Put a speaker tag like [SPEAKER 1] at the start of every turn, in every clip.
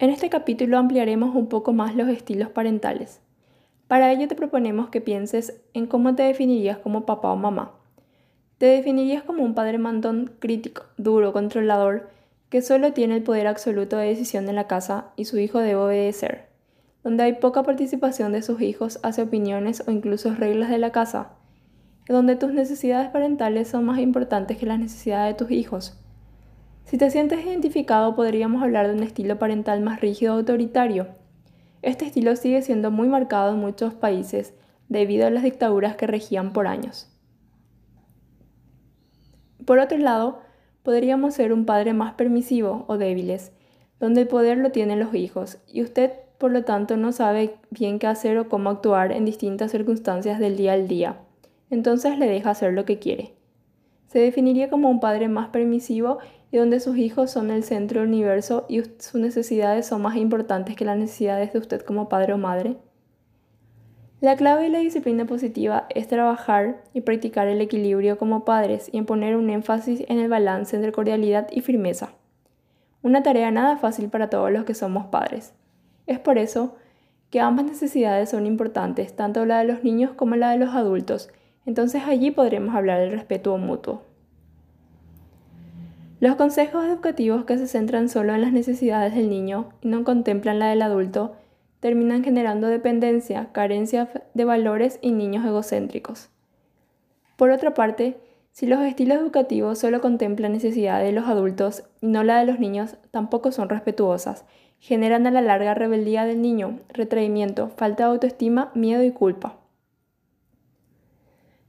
[SPEAKER 1] En este capítulo ampliaremos un poco más los estilos parentales. Para ello te proponemos que pienses en cómo te definirías como papá o mamá. Te definirías como un padre mandón crítico, duro, controlador, que solo tiene el poder absoluto de decisión en la casa y su hijo debe obedecer, donde hay poca participación de sus hijos hacia opiniones o incluso reglas de la casa, donde tus necesidades parentales son más importantes que las necesidades de tus hijos. Si te sientes identificado, podríamos hablar de un estilo parental más rígido autoritario. Este estilo sigue siendo muy marcado en muchos países debido a las dictaduras que regían por años. Por otro lado, podríamos ser un padre más permisivo o débiles, donde el poder lo tienen los hijos y usted por lo tanto no sabe bien qué hacer o cómo actuar en distintas circunstancias del día al día. Entonces le deja hacer lo que quiere. Se definiría como un padre más permisivo y donde sus hijos son el centro del universo y sus necesidades son más importantes que las necesidades de usted como padre o madre. La clave de la disciplina positiva es trabajar y practicar el equilibrio como padres y en poner un énfasis en el balance entre cordialidad y firmeza. Una tarea nada fácil para todos los que somos padres. Es por eso que ambas necesidades son importantes, tanto la de los niños como la de los adultos, entonces allí podremos hablar del respeto mutuo. Los consejos educativos que se centran solo en las necesidades del niño y no contemplan la del adulto terminan generando dependencia, carencia de valores y niños egocéntricos. Por otra parte, si los estilos educativos solo contemplan necesidades de los adultos y no la de los niños, tampoco son respetuosas, generan a la larga rebeldía del niño, retraimiento, falta de autoestima, miedo y culpa.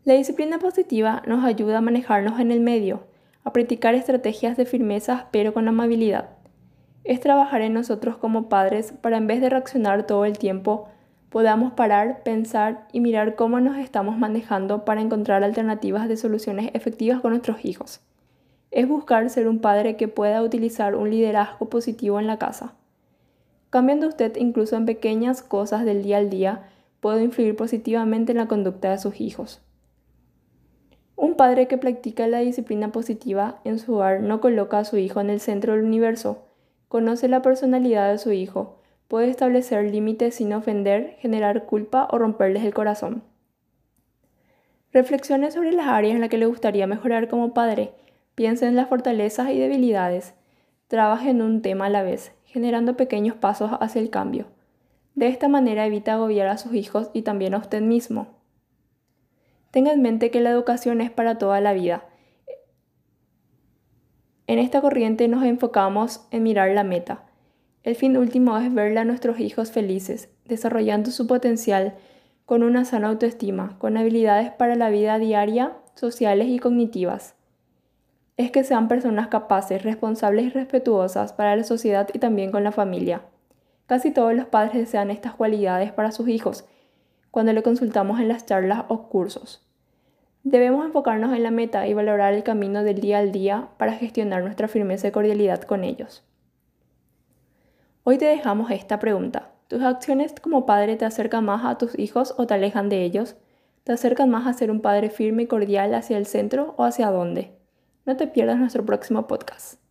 [SPEAKER 1] La disciplina positiva nos ayuda a manejarnos en el medio, a practicar estrategias de firmeza pero con amabilidad es trabajar en nosotros como padres para en vez de reaccionar todo el tiempo, podamos parar, pensar y mirar cómo nos estamos manejando para encontrar alternativas de soluciones efectivas con nuestros hijos. Es buscar ser un padre que pueda utilizar un liderazgo positivo en la casa. Cambiando usted incluso en pequeñas cosas del día al día, puede influir positivamente en la conducta de sus hijos. Un padre que practica la disciplina positiva en su hogar no coloca a su hijo en el centro del universo, Conoce la personalidad de su hijo. Puede establecer límites sin ofender, generar culpa o romperles el corazón. Reflexione sobre las áreas en las que le gustaría mejorar como padre. Piense en las fortalezas y debilidades. Trabaje en un tema a la vez, generando pequeños pasos hacia el cambio. De esta manera evita agobiar a sus hijos y también a usted mismo. Tenga en mente que la educación es para toda la vida en esta corriente nos enfocamos en mirar la meta. El fin último es verle a nuestros hijos felices, desarrollando su potencial con una sana autoestima, con habilidades para la vida diaria, sociales y cognitivas. Es que sean personas capaces, responsables y respetuosas para la sociedad y también con la familia. Casi todos los padres desean estas cualidades para sus hijos cuando le consultamos en las charlas o cursos. Debemos enfocarnos en la meta y valorar el camino del día al día para gestionar nuestra firmeza y cordialidad con ellos. Hoy te dejamos esta pregunta. ¿Tus acciones como padre te acercan más a tus hijos o te alejan de ellos? ¿Te acercan más a ser un padre firme y cordial hacia el centro o hacia dónde? No te pierdas nuestro próximo podcast.